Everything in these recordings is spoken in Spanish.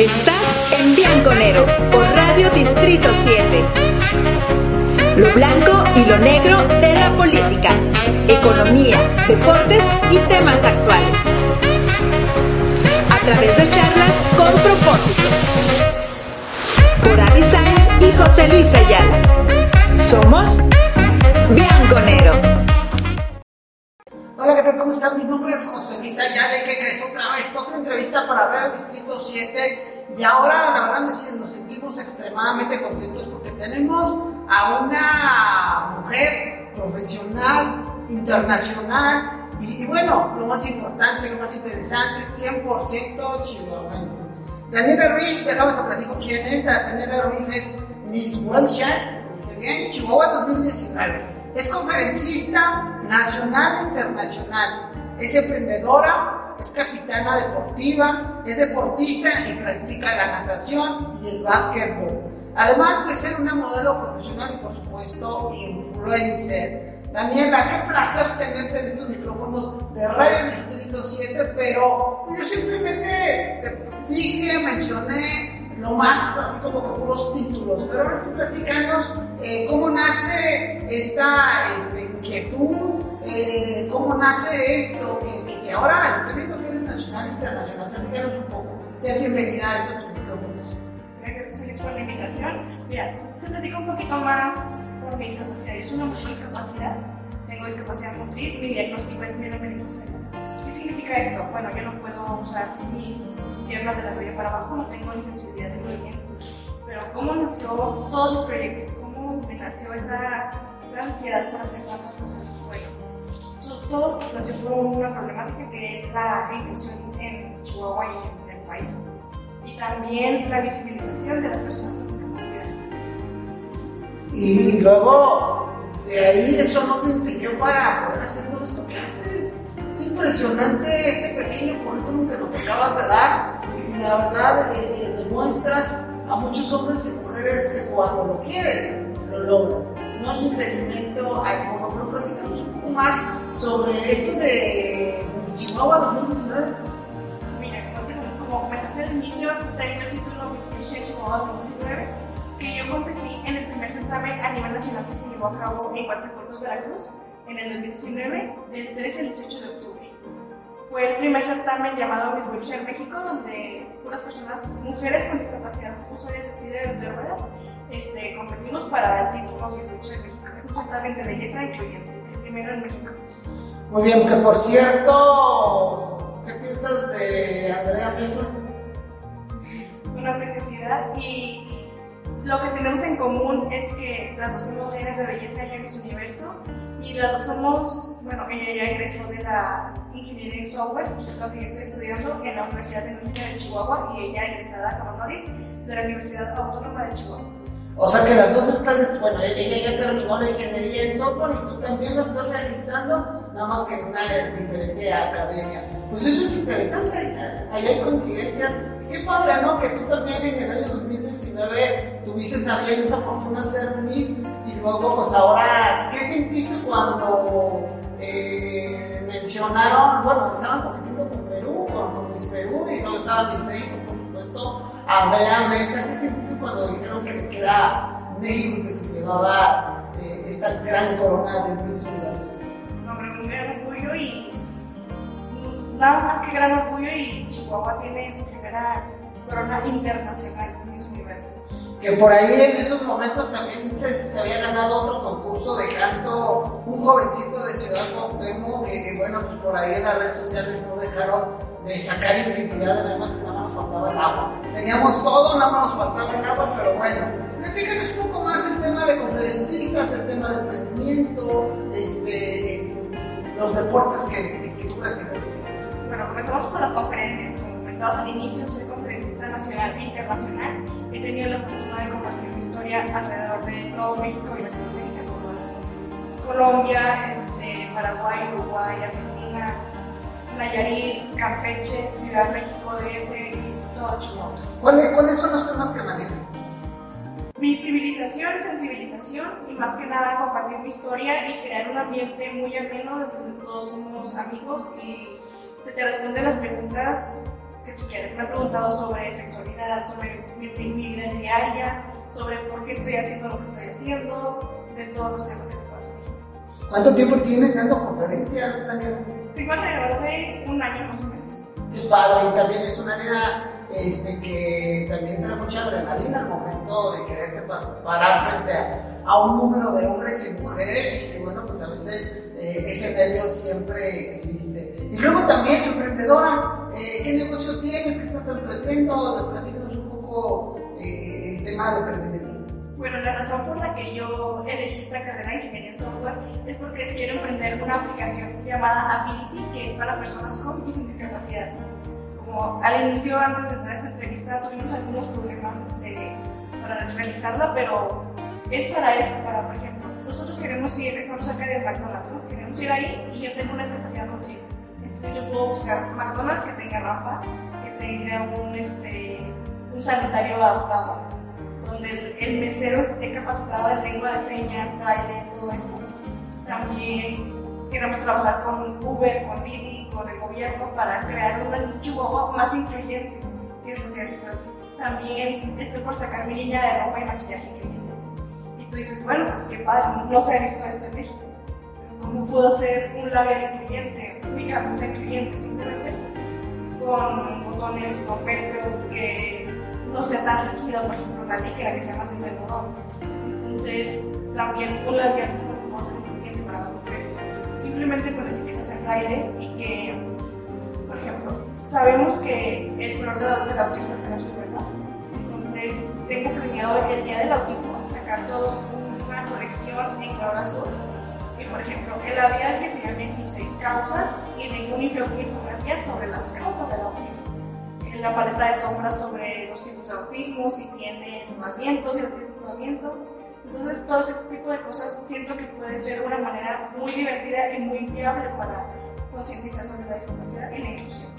Estás en Bianconero por Radio Distrito 7. Lo blanco y lo negro de la política, economía, deportes y temas actuales. A través de charlas con propósito. Por Avi Sainz y José Luis Ayala. Somos Bianconero. Hola, ¿qué tal? ¿Cómo estás? Mi nombre es José Luis Ayala. ¿Qué crees? Otra vez, otra entrevista para Radio Distrito 7. Y ahora, la verdad, nos sentimos extremadamente contentos porque tenemos a una mujer profesional, internacional. Y, y bueno, lo más importante, lo más interesante, 100% chihuahuense. Daniela Ruiz, déjame te platico quién es. Daniela Ruiz es Miss Wilshire, bien, Chihuahua 2019. Es conferencista nacional e internacional. Es emprendedora, es capitana deportiva, es deportista y practica la natación y el básquetbol. Además de ser una modelo profesional y por supuesto influencer. Daniela, qué placer tenerte en estos micrófonos de Radio Distrito 7, pero yo simplemente te dije, mencioné lo más así como que puros títulos, pero ahora sí platícanos eh, cómo nace esta este, inquietud, eh, cómo nace esto, que, que, ahora estoy viendo nacional e internacional, platícanos un poco, seas bienvenida a estos micrófonos. Gracias por la invitación. Mira, te platico un poquito más por mi discapacidad. Yo soy una mujer con discapacidad, tengo discapacidad motriz, mi diagnóstico es mielomeningocele. ¿Qué significa esto? Bueno, yo no puedo usar mis, mis piernas de la rodilla para abajo, no tengo ni sensibilidad de movimiento. Pero ¿cómo nació todos los proyectos? ¿Cómo me nació esa, esa ansiedad por hacer tantas cosas? Bueno, todo nació una problemática que es la inclusión en Chihuahua y en el país. Y también la visibilización de las personas con discapacidad. Y luego, de ahí eso no te impidió para poder hacer todo esto que haces. Es impresionante este pequeño currículum que nos acabas de dar y la verdad eh, eh, demuestras a muchos hombres y mujeres que cuando lo quieres, lo logras. No hay impedimento alguno. Pero platicamos un poco más sobre esto de Chihuahua 2019. Mira, como, comenté al inicio, traigo el título Miss Chihuahua 2019, que yo competí en el primer certamen a nivel nacional que se llevó a cabo en Coatzacoalcos, Veracruz, en el 2019, del 13 al 18 de octubre. Fue el primer certamen llamado Miss Wheelchair México, donde unas personas, mujeres con discapacidad, usuarias de silla de ruedas, este, competimos para el título Miss Wheelchair México. Es un certamen de belleza incluyente, primero en México. Muy bien, que por cierto, ¿qué piensas de Andrea Mesa? Una preciosidad y lo que tenemos en común es que las dos somos reinas de belleza en Miss Universo y las dos somos, bueno, ella ya egresó de la ingeniería en software, lo que yo estoy estudiando en la Universidad Tecnológica de Chihuahua y ella egresada como honoris de la Universidad Autónoma de Chihuahua. O sea que las dos están, bueno, ella ya terminó la ingeniería en software y tú también lo estás realizando, nada más que en una diferente academia. Pues eso es interesante, ahí hay coincidencias. Qué padre, ¿no? Que tú también en el año 2019 tuviste a bien esa fortuna ser Miss y luego, pues ahora, ¿qué sentiste cuando eh, mencionaron, bueno, estaban compitiendo con Perú, con, con Miss Perú y luego estaba Miss México, por supuesto, Andrea Mesa, ¿qué sentiste cuando dijeron que era México que se llevaba eh, esta gran corona de Miss Universo? Hombre, un gran orgullo y nada más que gran orgullo y Chihuahua tiene su primera corona internacional Miss Universo. Que por ahí en esos momentos también se, se había ganado otro concurso de canto, un jovencito de Ciudad Cuauhtémoc, que, que bueno, pues por ahí en las redes sociales no dejaron de sacar infinidad de memes que nada nos faltaba el agua. Teníamos todo, nada más nos faltaba el agua, pero bueno, platícanos un poco más el tema de conferencistas, el tema de emprendimiento, este, los deportes que, que, tú practicas. Bueno, comenzamos con las conferencias. Como comentabas al inicio, soy conferencista nacional e internacional. He tenido la fortuna de compartir mi historia alrededor de todo México y Latinoamérica, como es Colombia, este, Paraguay, Uruguay, Argentina, Nayarit, Campeche, Ciudad de México, DF y todo Chihuahua. ¿Cuáles, ¿Cuáles son los temas que manejas? Visibilización, sensibilización y más que nada compartir mi historia y crear un ambiente muy ameno donde todos somos amigos y se te responden las preguntas que tú quieres. Me han preguntado sobre sexualidad, sobre mi, mi vida diaria, sobre por qué estoy haciendo lo que estoy haciendo, de todos los temas que te pasan. ¿Cuánto tiempo tienes dando conferencias, Daniel? Tengo alrededor de un año más o menos. Qué padre, y también es un área este, que también da mucha adrenalina al momento de quererte parar frente a, a, un número de hombres y mujeres, y que bueno, pues a veces eh, ese nervio siempre existe. Y luego también, emprendedora, eh, ¿qué negocio tienes? ¿Qué estás emprendiendo? Platícanos un poco eh, el tema del emprendimiento. Bueno, la razón por la que yo elegí esta carrera de ingeniería en software es porque quiero emprender una aplicación llamada Ability, que es para personas con y sin discapacidad. Como al inicio, antes de entrar a esta entrevista, tuvimos algunos problemas este, para realizarla, pero es para eso, para, por ejemplo, nosotros queremos ir, estamos cerca de McDonald's, ¿no? queremos ir ahí y yo tengo una discapacidad motriz. Entonces yo puedo buscar McDonald's que tenga rampa, que tenga un, este, un sanitario adaptado donde el, mesero esté capacitado en lengua de señas, braille, todo esto. También queremos trabajar con Uber, con Didi, con el gobierno para crear un Chihuahua más incluyente, que es lo que hace falta. También estoy por sacar mi línea de ropa y maquillaje incluyente. Y tú dices, bueno, pues qué padre, no se ha visto esto en México. ¿Cómo puedo hacer un labial incluyente, mi camisa incluyente, simplemente con botones, con velcro, que no sea tan rígida, por ejemplo, la licra que sea más de algodón. Entonces, también un labial no va a ser incluyente para las mujeres. Simplemente con etiquetas en braille y que, por ejemplo, sabemos que el color del autismo es el azul, ¿verdad? Entonces, tengo planeado el día del autismo sacar toda una colección en color azul. Y, por ejemplo, el labial que se llama incluso causas y tengo una infografía sobre las causas del autismo la paleta de sombras sobre los tipos si tiene tratamiento, si no tiene tratamiento. Entonces, todo ese tipo de cosas siento que puede ser una manera muy divertida y muy viable para concientizar sobre la discapacidad y la inclusión.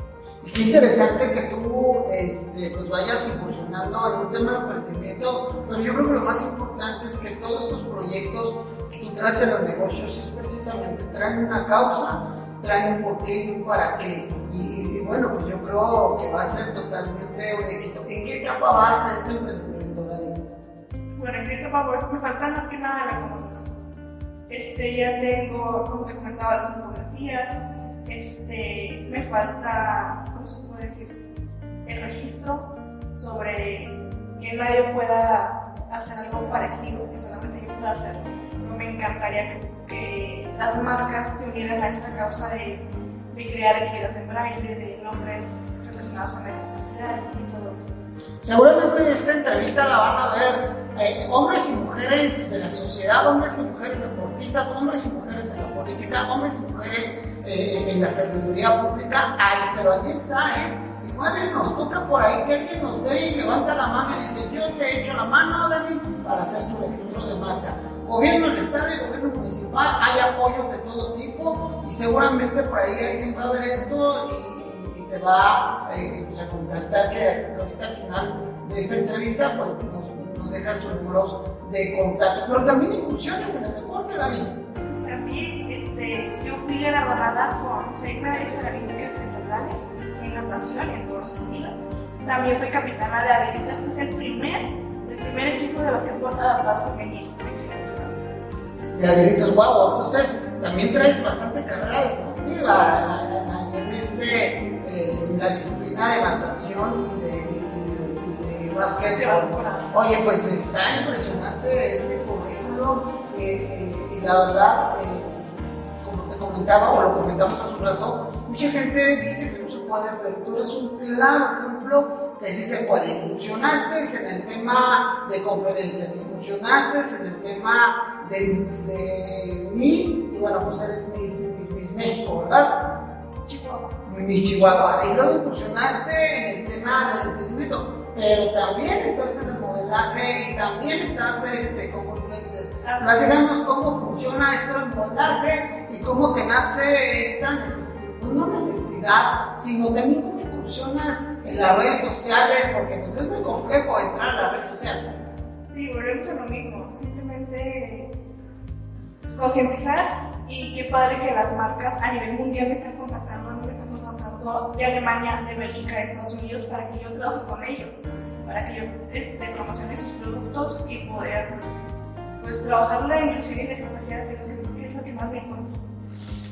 Qué interesante que tú este, pues vayas incursionando en un tema de emprendimiento, pero yo creo que lo más importante es que todos estos proyectos que tú traes en los negocios es precisamente traen una causa, traen un porqué y un para qué. Y, bueno, pues yo creo que va a ser totalmente un éxito. ¿En qué etapa vas de este emprendimiento, Dani? Bueno, en qué etapa voy, me falta más que nada la económico. Este, ya tengo, como te comentaba, las infografías, este, me falta, ¿cómo se puede decir? El registro sobre que nadie pueda hacer algo parecido, que solamente yo pueda hacerlo. Me encantaría que las marcas se unieran a esta causa de de crear etiquetas de braille, de nombres relacionados con la discapacidad y todo eso. Seguramente esta entrevista la van a ver eh, hombres y mujeres de la sociedad, hombres y mujeres deportistas, hombres y mujeres en la política, hombres y mujeres eh, en la serviduría pública. Ay, pero ahí está, ¿eh? Igual nos toca por ahí que alguien nos ve y levanta la mano y dice, yo te echo la mano, Dani, para hacer tu registro de marca gobierno del estado y gobierno municipal, hay apoyos de todo tipo y seguramente por ahí alguien va a ver esto y, te va eh, pues, a contactar que ahorita al final de esta entrevista pues nos, dejas tus números de contacto. Pero también incursiones en el deporte, David. También este, yo fui galardonada con seis medallas paralímpicas estatales en natación en todos los estilos. También soy capitana de Adelitas, que es el primer, primer equipo de basquetbol adaptado femenino de Adelitos Guau. Entonces, también traes bastante carrera deportiva en, este, eh, la disciplina de natación y de, de, básquetbol. Oye, pues está impresionante este currículum eh, eh, y la verdad, como te comentaba o lo comentamos hace un rato, mucha gente dice que pero tú eres un claro ejemplo que sí se puede. Incursionaste en el tema de conferencias, incursionaste en el tema de, de Miss, y bueno, pues eres Miss, Miss, México, ¿verdad? Chihuahua. Miss Chihuahua. Y luego incursionaste en el tema del emprendimiento, pero también estás en el modelaje y también estás este, como influencer. Platicamos cómo funciona esto del modelaje y cómo te nace esta necesidad, no necesidad, sino también cómo incursionas en las redes sociales, porque pues es muy complejo entrar a la red social. Sí, volvemos a lo mismo. Simplemente concientizar y qué padre que las marcas a nivel mundial me están contactando, me están contactando de Alemania, de Bélgica, de Estados Unidos, para que yo trabaje con ellos, para que yo este, promocione sus productos y poder pues, trabajar la inclusión y discapacidad, que es lo que más me encuentro.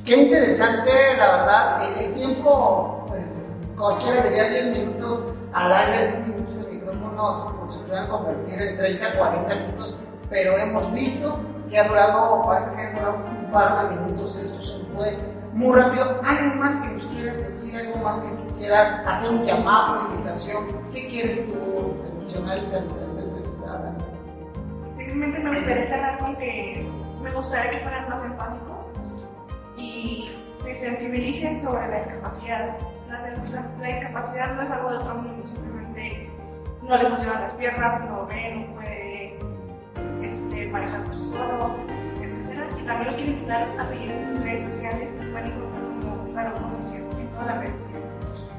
Qué interesante, la verdad, el tiempo, pues cualquiera diría 10 minutos al aire, 10 minutos el micrófono se, pueden convertir en 30, 40 minutos, pero hemos visto que ha durado, parece que ha durado un par de minutos, esto se puede muy rápido. ¿Algo más que nos quieras decir? ¿Algo más que tú quieras hacer un llamado, una invitación? ¿Qué quieres tú este, mencionar y terminar esta entrevista, Simplemente me gustaría cerrar con que me gustaría que fueran más empáticos y se sensibilicen sobre la discapacidad. La, la, discapacidad no es algo de otro mundo, simplemente no le funcionan las piernas, no ve, no puede este, manejar por sí solo, etc. Y también los quiero invitar a seguir en mis redes sociales, me pueden encontrar como Darupa Oficial en todas las redes sociales.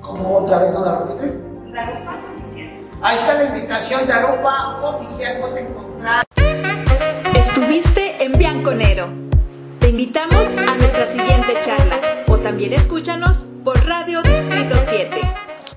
¿Cómo otra vez no la repites? Darupa Oficial. Ahí está la invitación, Darupa Oficial, puedes encontrar. Estuviste en Bianconero. Te invitamos a charla o también escúchanos por Radio Distrito 7.